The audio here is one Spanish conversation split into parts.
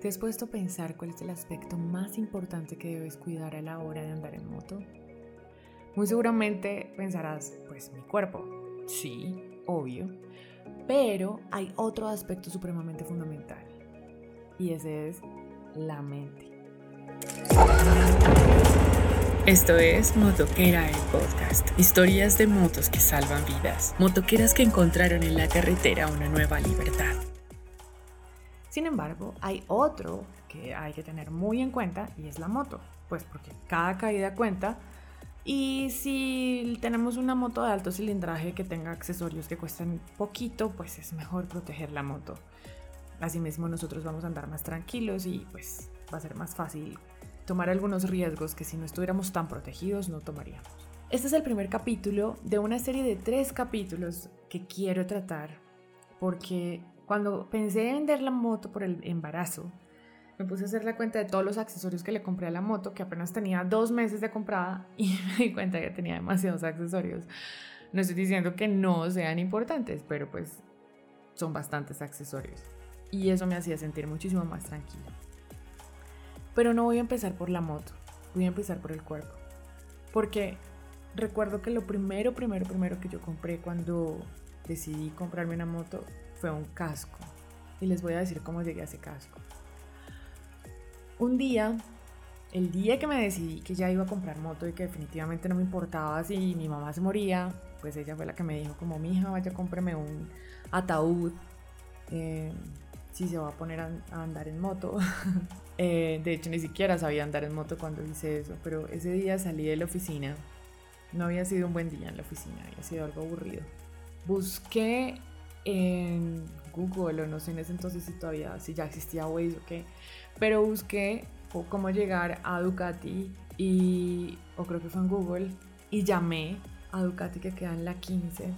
¿Te has puesto a pensar cuál es el aspecto más importante que debes cuidar a la hora de andar en moto? Muy seguramente pensarás, pues mi cuerpo. Sí, obvio. Pero hay otro aspecto supremamente fundamental. Y ese es la mente. Esto es Motoquera el podcast. Historias de motos que salvan vidas. Motoqueras que encontraron en la carretera una nueva libertad. Sin embargo, hay otro que hay que tener muy en cuenta y es la moto, pues porque cada caída cuenta y si tenemos una moto de alto cilindraje que tenga accesorios que cuesten poquito, pues es mejor proteger la moto. Asimismo nosotros vamos a andar más tranquilos y pues va a ser más fácil tomar algunos riesgos que si no estuviéramos tan protegidos no tomaríamos. Este es el primer capítulo de una serie de tres capítulos que quiero tratar porque cuando pensé en vender la moto por el embarazo, me puse a hacer la cuenta de todos los accesorios que le compré a la moto, que apenas tenía dos meses de comprada y me di cuenta que tenía demasiados accesorios. No estoy diciendo que no sean importantes, pero pues son bastantes accesorios. Y eso me hacía sentir muchísimo más tranquila. Pero no voy a empezar por la moto, voy a empezar por el cuerpo. Porque recuerdo que lo primero, primero, primero que yo compré cuando decidí comprarme una moto fue un casco. Y les voy a decir cómo llegué a ese casco. Un día, el día que me decidí que ya iba a comprar moto y que definitivamente no me importaba si mi mamá se moría, pues ella fue la que me dijo como, mi hija, vaya, cómprame un ataúd. Eh, si se va a poner a, andar en moto. Eh, de hecho, ni siquiera sabía andar en moto cuando hice eso, pero ese día salí de la oficina. No había sido un buen día en la oficina, había sido algo aburrido. Busqué en Google o no sé en ese entonces si todavía, si ya existía Waze o qué, pero busqué cómo llegar a Ducati y, o creo que fue en Google, y llamé a Ducati que queda en la 15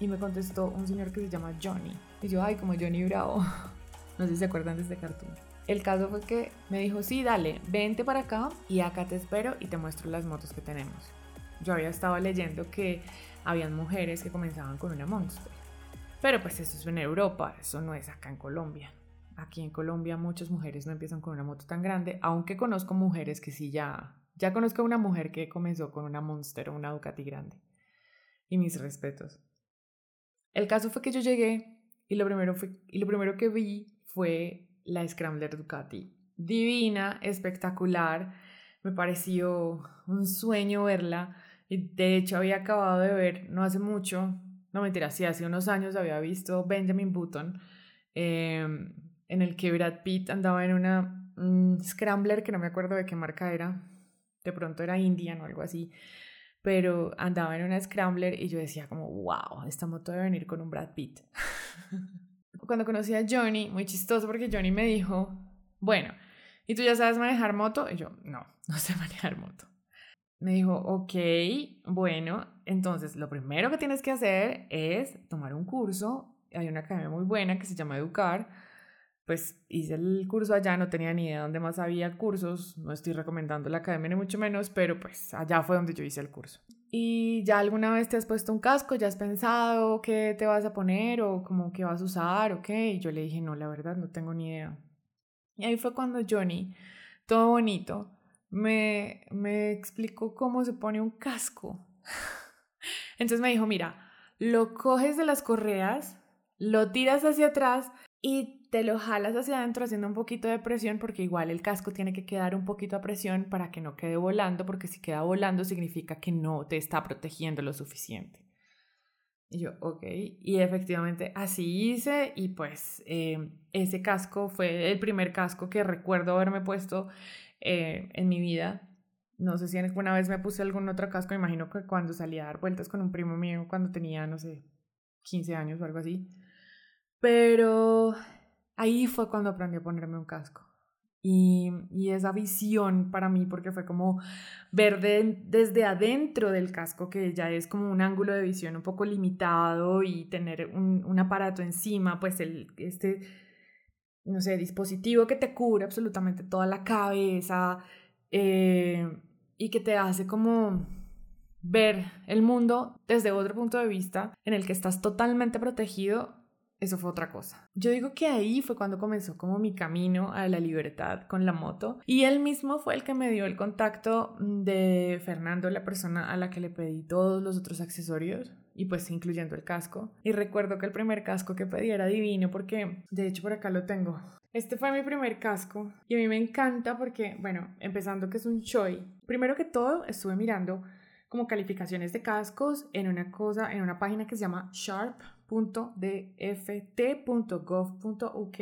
y me contestó un señor que se llama Johnny. Y yo, ay, como Johnny Bravo. No sé si se acuerdan de este cartoon. El caso fue que me dijo, sí, dale, vente para acá y acá te espero y te muestro las motos que tenemos. Yo había estado leyendo que habían mujeres que comenzaban con una Monster. Pero pues eso es en Europa, eso no es acá en Colombia. Aquí en Colombia muchas mujeres no empiezan con una moto tan grande, aunque conozco mujeres que sí ya, ya conozco a una mujer que comenzó con una Monster o una Ducati grande. Y mis respetos. El caso fue que yo llegué y lo primero, fue, y lo primero que vi fue la Scrambler Ducati. Divina, espectacular. Me pareció un sueño verla. Y de hecho había acabado de ver no hace mucho no mentira, sí, hace unos años había visto Benjamin Button, em, en el que Brad Pitt andaba en una Scrambler, que no me acuerdo de qué marca era, de pronto era Indian o algo así, pero andaba en una Scrambler y yo decía como, wow, esta moto debe venir con un Brad Pitt. Cuando conocí a Johnny, muy chistoso porque Johnny me dijo, bueno, ¿y tú ya sabes manejar moto? Y yo, no, no sé manejar moto. Me dijo, ok, bueno, entonces lo primero que tienes que hacer es tomar un curso. Hay una academia muy buena que se llama Educar. Pues hice el curso allá, no tenía ni idea dónde más había cursos. No estoy recomendando la academia ni mucho menos, pero pues allá fue donde yo hice el curso. ¿Y ya alguna vez te has puesto un casco? ¿Ya has pensado qué te vas a poner o cómo que vas a usar o qué? Y yo le dije, no, la verdad no tengo ni idea. Y ahí fue cuando Johnny, todo bonito, me, me explicó cómo se pone un casco. Entonces me dijo, mira, lo coges de las correas, lo tiras hacia atrás y te lo jalas hacia adentro haciendo un poquito de presión porque igual el casco tiene que quedar un poquito a presión para que no quede volando porque si queda volando significa que no te está protegiendo lo suficiente. Y yo, ok, y efectivamente así hice y pues eh, ese casco fue el primer casco que recuerdo haberme puesto eh, en mi vida. No sé si alguna vez me puse algún otro casco, me imagino que cuando salía a dar vueltas con un primo mío cuando tenía, no sé, 15 años o algo así. Pero ahí fue cuando aprendí a ponerme un casco. Y, y esa visión para mí, porque fue como ver desde adentro del casco, que ya es como un ángulo de visión un poco limitado y tener un, un aparato encima, pues el, este no sé, dispositivo que te cubre absolutamente toda la cabeza eh, y que te hace como ver el mundo desde otro punto de vista en el que estás totalmente protegido, eso fue otra cosa. Yo digo que ahí fue cuando comenzó como mi camino a la libertad con la moto y él mismo fue el que me dio el contacto de Fernando, la persona a la que le pedí todos los otros accesorios y pues incluyendo el casco. Y recuerdo que el primer casco que pedí era divino porque de hecho por acá lo tengo. Este fue mi primer casco y a mí me encanta porque, bueno, empezando que es un Choi. Primero que todo estuve mirando como calificaciones de cascos en una cosa, en una página que se llama sharp.dft.gov.uk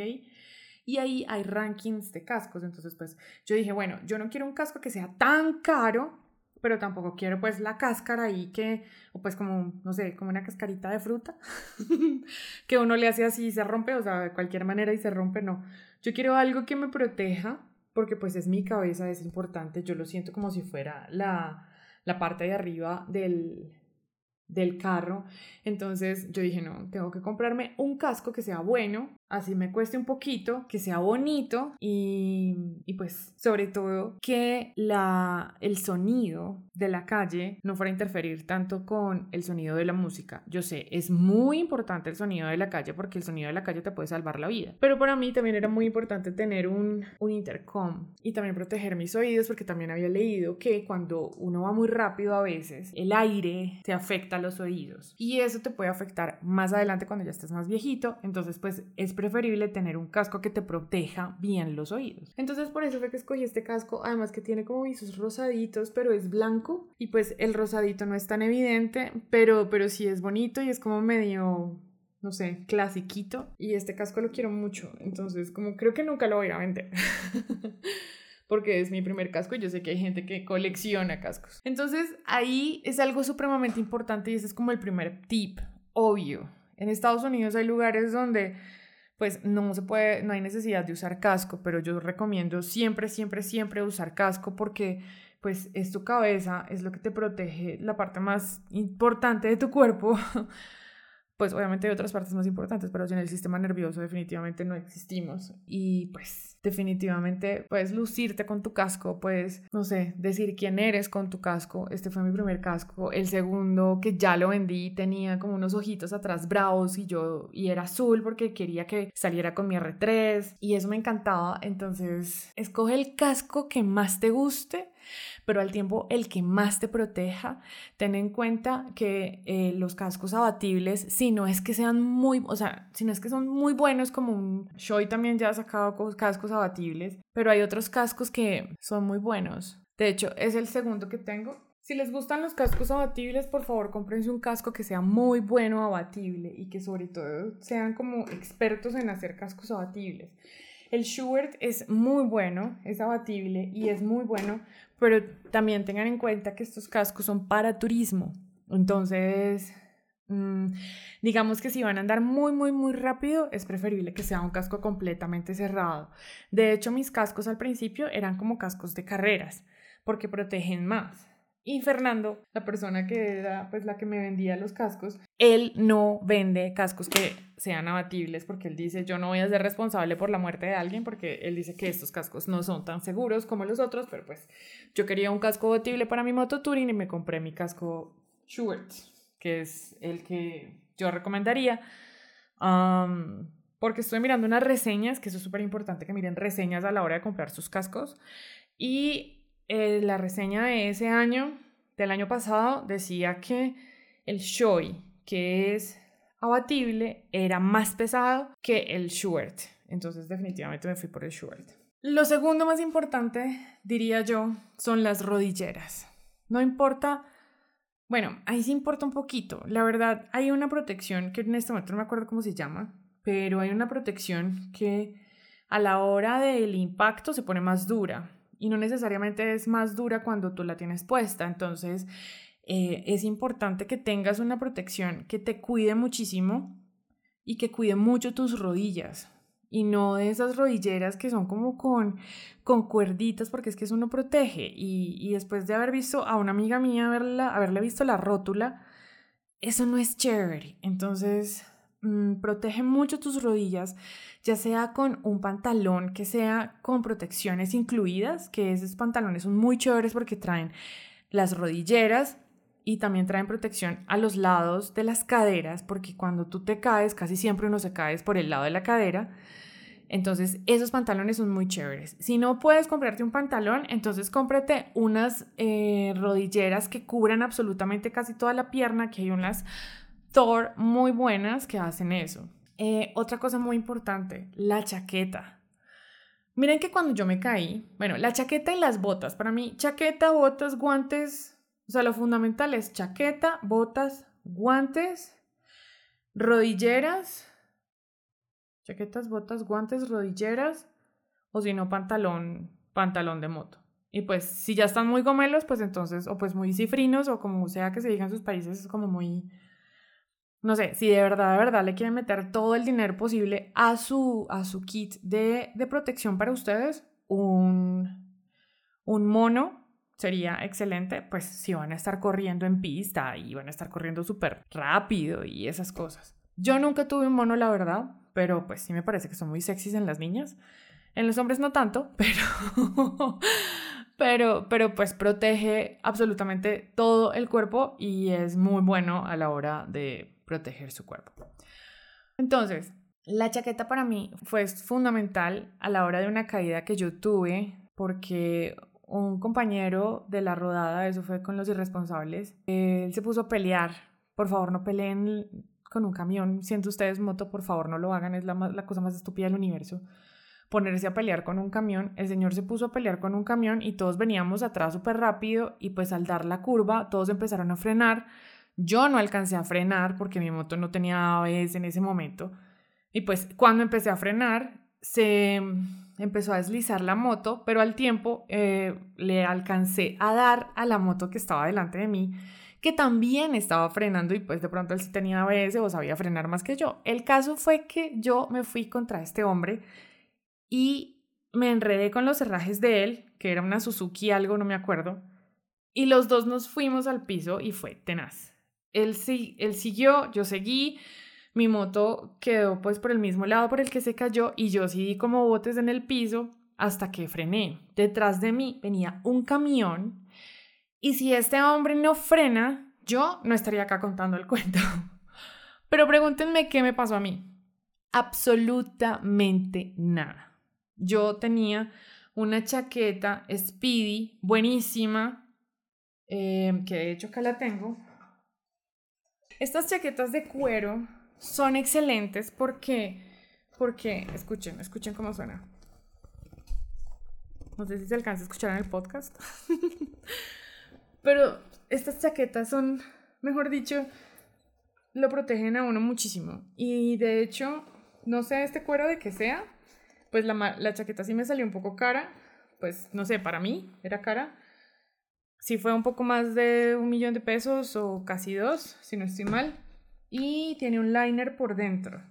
y ahí hay rankings de cascos. Entonces, pues yo dije, bueno, yo no quiero un casco que sea tan caro, pero tampoco quiero pues la cáscara ahí que, o pues como, no sé, como una cascarita de fruta, que uno le hace así y se rompe, o sea, de cualquier manera y se rompe, no. Yo quiero algo que me proteja, porque pues es mi cabeza, es importante, yo lo siento como si fuera la la parte de arriba del, del carro. Entonces yo dije, no, tengo que comprarme un casco que sea bueno, así me cueste un poquito, que sea bonito y, y, pues sobre todo que la, el sonido de la calle no fuera a interferir tanto con el sonido de la música. Yo sé, es muy importante el sonido de la calle porque el sonido de la calle te puede salvar la vida. Pero para mí también era muy importante tener un, un intercom y también proteger mis oídos porque también había leído que cuando uno va muy rápido a veces el aire te afecta a los oídos y eso te puede afectar más adelante cuando ya estés más viejito. Entonces pues es preferible tener un casco que te proteja bien los oídos. Entonces por eso fue que escogí este casco, además que tiene como visos rosaditos, pero es blanco y pues el rosadito no es tan evidente, pero, pero sí es bonito y es como medio no sé, clasiquito. Y este casco lo quiero mucho. Entonces, como creo que nunca lo voy a vender. porque es mi primer casco y yo sé que hay gente que colecciona cascos. Entonces, ahí es algo supremamente importante y ese es como el primer tip, obvio. En Estados Unidos hay lugares donde pues no se puede, no hay necesidad de usar casco, pero yo recomiendo siempre, siempre, siempre usar casco porque pues es tu cabeza, es lo que te protege, la parte más importante de tu cuerpo. pues obviamente hay otras partes más importantes, pero en el sistema nervioso definitivamente no existimos. Y pues definitivamente puedes lucirte con tu casco, puedes, no sé, decir quién eres con tu casco. Este fue mi primer casco. El segundo que ya lo vendí tenía como unos ojitos atrás bravos y yo, y era azul porque quería que saliera con mi R3 y eso me encantaba. Entonces, escoge el casco que más te guste pero al tiempo el que más te proteja. Ten en cuenta que eh, los cascos abatibles, si no es que sean muy, o sea, si no es que son muy buenos como un Shoei también ya ha sacado cascos abatibles, pero hay otros cascos que son muy buenos. De hecho, es el segundo que tengo. Si les gustan los cascos abatibles, por favor, cómprense un casco que sea muy bueno abatible y que sobre todo sean como expertos en hacer cascos abatibles. El Schubert es muy bueno, es abatible y es muy bueno, pero también tengan en cuenta que estos cascos son para turismo. Entonces, mm, digamos que si van a andar muy, muy, muy rápido, es preferible que sea un casco completamente cerrado. De hecho, mis cascos al principio eran como cascos de carreras, porque protegen más. Y Fernando, la persona que era pues la que me vendía los cascos, él no vende cascos que sean abatibles porque él dice, yo no voy a ser responsable por la muerte de alguien porque él dice que estos cascos no son tan seguros como los otros, pero pues yo quería un casco abatible para mi moto touring y me compré mi casco Schubert, que es el que yo recomendaría. porque estoy mirando unas reseñas, que eso es súper importante que miren reseñas a la hora de comprar sus cascos. Y eh, la reseña de ese año, del año pasado, decía que el Shoei, que es abatible, era más pesado que el Schubert. Entonces definitivamente me fui por el Schubert. Lo segundo más importante, diría yo, son las rodilleras. No importa, bueno, ahí sí importa un poquito. La verdad, hay una protección que en este momento no me acuerdo cómo se llama, pero hay una protección que a la hora del impacto se pone más dura y no necesariamente es más dura cuando tú la tienes puesta. Entonces, eh, es importante que tengas una protección que te cuide muchísimo y que cuide mucho tus rodillas. Y no de esas rodilleras que son como con, con cuerditas, porque es que eso no protege. Y, y después de haber visto a una amiga mía haberla, haberle visto la rótula, eso no es chévere. Entonces, mm, protege mucho tus rodillas ya sea con un pantalón que sea con protecciones incluidas, que esos pantalones son muy chéveres porque traen las rodilleras y también traen protección a los lados de las caderas, porque cuando tú te caes, casi siempre uno se cae por el lado de la cadera. Entonces, esos pantalones son muy chéveres. Si no puedes comprarte un pantalón, entonces cómprate unas eh, rodilleras que cubran absolutamente casi toda la pierna, que hay unas Thor muy buenas que hacen eso. Eh, otra cosa muy importante, la chaqueta. Miren que cuando yo me caí, bueno, la chaqueta y las botas, para mí, chaqueta, botas, guantes, o sea, lo fundamental es chaqueta, botas, guantes, rodilleras, chaquetas, botas, guantes, rodilleras, o si no, pantalón, pantalón de moto. Y pues, si ya están muy gomelos, pues entonces, o pues muy cifrinos, o como sea que se diga en sus países, es como muy, no sé, si de verdad, de verdad le quieren meter todo el dinero posible a su, a su kit de, de protección para ustedes, un, un mono sería excelente, pues si van a estar corriendo en pista y van a estar corriendo súper rápido y esas cosas. Yo nunca tuve un mono, la verdad, pero pues sí me parece que son muy sexys en las niñas. En los hombres no tanto, pero, pero, pero pues protege absolutamente todo el cuerpo y es muy bueno a la hora de proteger su cuerpo. Entonces, la chaqueta para mí fue fundamental a la hora de una caída que yo tuve porque un compañero de la rodada, eso fue con los irresponsables, él se puso a pelear. Por favor, no peleen con un camión. Siento ustedes moto, por favor, no lo hagan. Es la, la cosa más estúpida del universo. Ponerse a pelear con un camión. El señor se puso a pelear con un camión y todos veníamos atrás súper rápido y pues al dar la curva todos empezaron a frenar. Yo no alcancé a frenar porque mi moto no tenía ABS en ese momento. Y pues cuando empecé a frenar, se empezó a deslizar la moto, pero al tiempo eh, le alcancé a dar a la moto que estaba delante de mí, que también estaba frenando y pues de pronto él sí tenía ABS o sabía frenar más que yo. El caso fue que yo me fui contra este hombre y me enredé con los herrajes de él, que era una Suzuki algo, no me acuerdo, y los dos nos fuimos al piso y fue tenaz. Él, él siguió, yo seguí, mi moto quedó pues por el mismo lado por el que se cayó y yo sí como botes en el piso hasta que frené. Detrás de mí venía un camión y si este hombre no frena, yo no estaría acá contando el cuento. Pero pregúntenme qué me pasó a mí. Absolutamente nada. Yo tenía una chaqueta Speedy buenísima, eh, que de hecho acá la tengo. Estas chaquetas de cuero son excelentes porque, porque, escuchen, escuchen cómo suena. No sé si se alcanza a escuchar en el podcast. Pero estas chaquetas son, mejor dicho, lo protegen a uno muchísimo. Y de hecho, no sé este cuero de que sea, pues la, la chaqueta sí me salió un poco cara. Pues no sé, para mí era cara. Sí fue un poco más de un millón de pesos o casi dos, si no estoy mal y tiene un liner por dentro.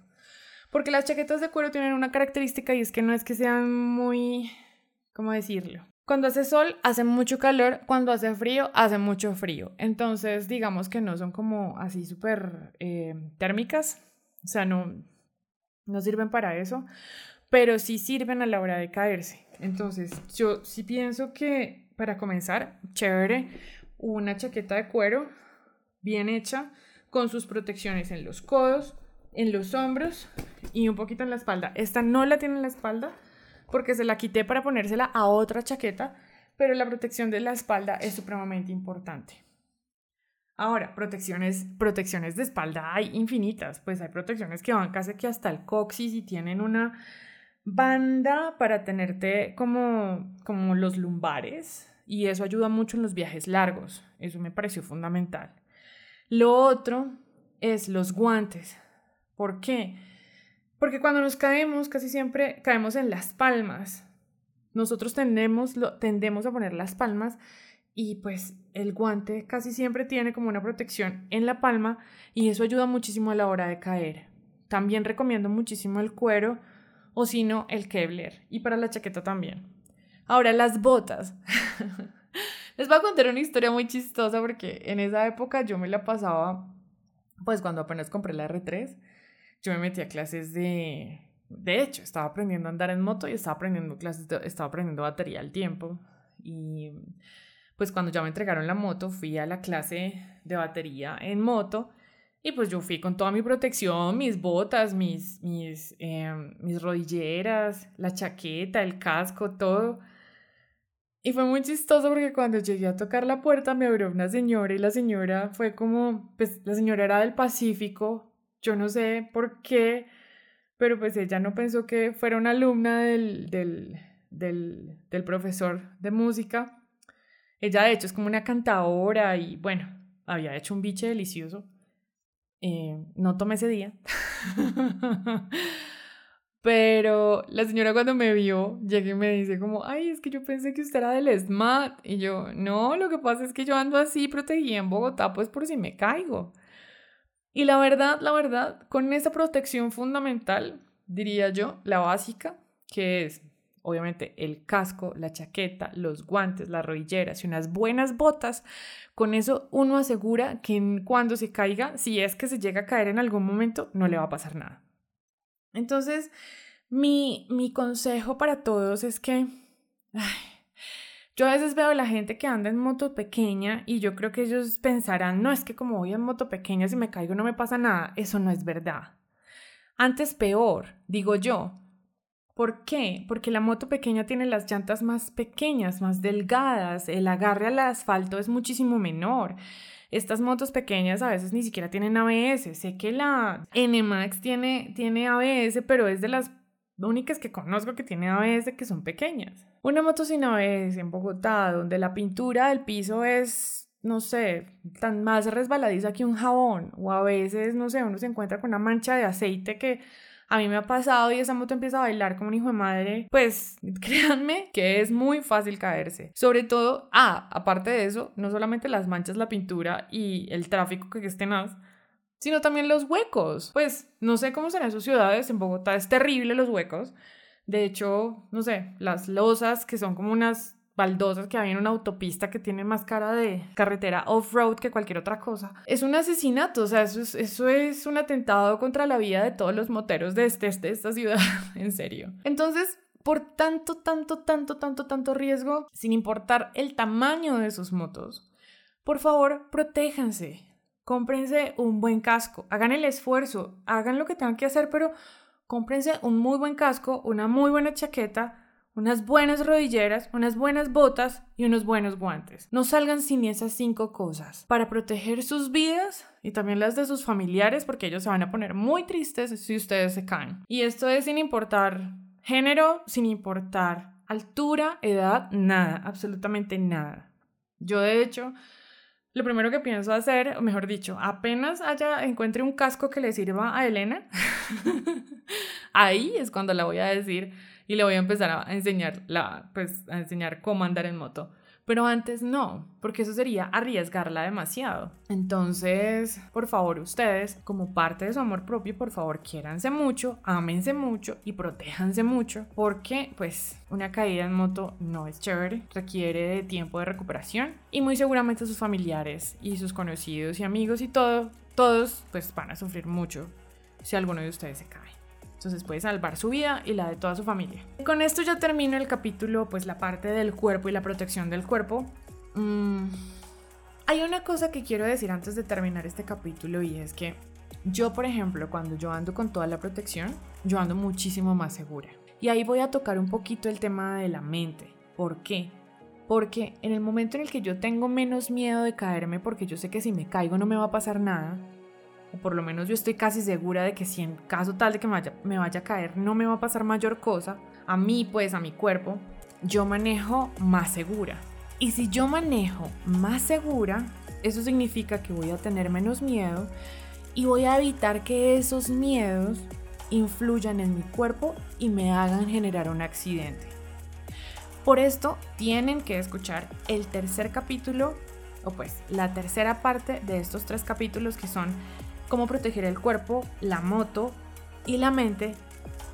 Porque las chaquetas de cuero tienen una característica y es que no es que sean muy... ¿Cómo decirlo? Cuando hace sol hace mucho calor, cuando hace frío hace mucho frío. Entonces digamos que no son como así súper eh, térmicas, o sea, no, no sirven para eso, pero sí sirven a la hora de caerse. Entonces yo sí pienso que para comenzar, chévere, una chaqueta de cuero bien hecha con sus protecciones en los codos, en los hombros y un poquito en la espalda. Esta no la tiene en la espalda porque se la quité para ponérsela a otra chaqueta, pero la protección de la espalda es supremamente importante. Ahora, protecciones, protecciones de espalda hay infinitas, pues hay protecciones que van casi que hasta el coxis y tienen una banda para tenerte como, como los lumbares y eso ayuda mucho en los viajes largos, eso me pareció fundamental. Lo otro es los guantes. ¿Por qué? Porque cuando nos caemos, casi siempre caemos en las palmas. Nosotros tendemos, a poner las palmas y pues el guante casi siempre tiene como una protección en la palma y eso ayuda muchísimo a la hora de caer. También recomiendo muchísimo el cuero o si no el Kevlar y para la chaqueta también. Ahora las botas. Les voy a contar una historia muy chistosa porque en esa época yo me la pasaba, pues cuando apenas compré la R3, yo me metí a clases de... De hecho, estaba aprendiendo a andar en moto y estaba aprendiendo clases, estaba aprendiendo batería al tiempo. Y pues cuando ya me entregaron la moto, fui a la clase de batería en moto y pues yo fui con toda mi protección, mis botas, mis, mis, em, mis rodilleras, la chaqueta, el casco, todo. Y fue muy chistoso porque cuando llegué a tocar la puerta me abrió una señora y la señora fue como, pues la señora era del Pacífico, yo no sé por qué, pero pues ella no pensó que fuera una alumna del, del, del, profesor de música. Ella de hecho es como una cantadora y bueno, había hecho un biche delicioso. Eh, no tomé ese día. Pero la señora cuando me vio, llega y me dice como, ay, es que yo pensé que usted era del SMAT. Y yo, no, lo que pasa es que yo ando así protegida en Bogotá, pues por si me caigo. Y la verdad, la verdad, con esa protección fundamental, diría yo, la básica, que es obviamente el casco, la chaqueta, los guantes, las rodilleras y unas buenas botas, con eso uno asegura que cuando se caiga, si es que se llega a caer en algún momento, no le va a pasar nada. Entonces, mi, mi consejo para todos es que... yo a veces veo a la gente que anda en moto pequeña y yo creo que ellos pensarán, no, es que como voy en moto pequeña, si me caigo no me pasa nada. Eso no es verdad. Antes peor, digo yo, ¿Por qué? Porque la moto pequeña tiene las llantas más pequeñas, más delgadas, el agarre al asfalto es muchísimo menor. Estas motos pequeñas a veces ni siquiera tienen ABS. Sé que la NMAX tiene, tiene ABS, pero es de las únicas que conozco que tiene ABS que son pequeñas. Una moto sin ABS en Bogotá, donde la pintura del piso es, no sé, tan más resbaladiza que un jabón, o a veces, no sé, uno se encuentra con una mancha de aceite que a mí me ha pasado y esa moto empieza a bailar como un hijo de madre, pues créanme que es muy fácil caerse. Sobre todo, ah, aparte de eso, no solamente las manchas, la pintura y el tráfico que estén más, sino también los huecos. Pues no sé cómo serán sus ciudades, en Bogotá es terrible los huecos. De hecho, no sé, las losas que son como unas baldosas que hay en una autopista que tiene más cara de carretera off-road que cualquier otra cosa. Es un asesinato, o sea, eso es, eso es un atentado contra la vida de todos los moteros de, este, de esta ciudad, en serio. Entonces, por tanto, tanto, tanto, tanto, tanto riesgo, sin importar el tamaño de sus motos, por favor, protéjanse. Cómprense un buen casco, hagan el esfuerzo, hagan lo que tengan que hacer, pero cómprense un muy buen casco, una muy buena chaqueta, unas buenas rodilleras, unas buenas botas y unos buenos guantes. No salgan sin esas cinco cosas para proteger sus vidas y también las de sus familiares porque ellos se van a poner muy tristes si ustedes se caen. Y esto es sin importar género, sin importar altura, edad, nada, absolutamente nada. Yo de hecho lo primero que pienso hacer, o mejor dicho, apenas haya encuentre un casco que le sirva a Elena, ahí es cuando la voy a decir, y le voy a empezar a enseñar, la, pues, a enseñar cómo andar en moto. Pero antes no, porque eso sería arriesgarla demasiado. Entonces, por favor, ustedes, como parte de su amor propio, por favor, quiéranse mucho, ámense mucho y protéjanse mucho, porque pues una caída en moto no es chévere, requiere de tiempo de recuperación y muy seguramente sus familiares y sus conocidos y amigos y todo, todos pues van a sufrir mucho si alguno de ustedes se cae. Entonces puede salvar su vida y la de toda su familia. Con esto ya termino el capítulo, pues la parte del cuerpo y la protección del cuerpo. Mm, hay una cosa que quiero decir antes de terminar este capítulo y es que yo, por ejemplo, cuando yo ando con toda la protección, yo ando muchísimo más segura. Y ahí voy a tocar un poquito el tema de la mente. ¿Por qué? Porque en el momento en el que yo tengo menos miedo de caerme, porque yo sé que si me caigo no me va a pasar nada, por lo menos yo estoy casi segura de que si en caso tal de que me vaya, me vaya a caer no me va a pasar mayor cosa, a mí pues, a mi cuerpo, yo manejo más segura. Y si yo manejo más segura, eso significa que voy a tener menos miedo y voy a evitar que esos miedos influyan en mi cuerpo y me hagan generar un accidente. Por esto tienen que escuchar el tercer capítulo, o pues la tercera parte de estos tres capítulos que son cómo proteger el cuerpo, la moto y la mente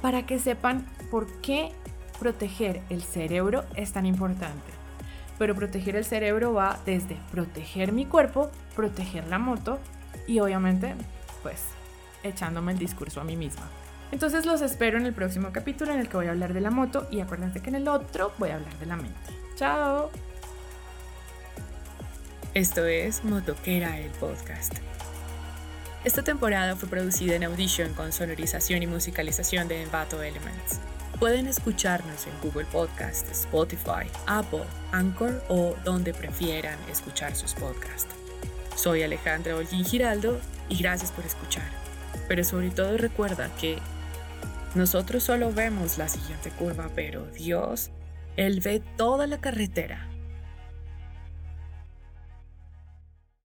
para que sepan por qué proteger el cerebro es tan importante. Pero proteger el cerebro va desde proteger mi cuerpo, proteger la moto y obviamente pues echándome el discurso a mí misma. Entonces los espero en el próximo capítulo en el que voy a hablar de la moto y acuérdense que en el otro voy a hablar de la mente. Chao. Esto es Motoquera el podcast. Esta temporada fue producida en Audition con sonorización y musicalización de Envato Elements. Pueden escucharnos en Google Podcast, Spotify, Apple, Anchor o donde prefieran escuchar sus podcasts. Soy Alejandra Olguín Giraldo y gracias por escuchar. Pero sobre todo recuerda que nosotros solo vemos la siguiente curva, pero Dios, Él ve toda la carretera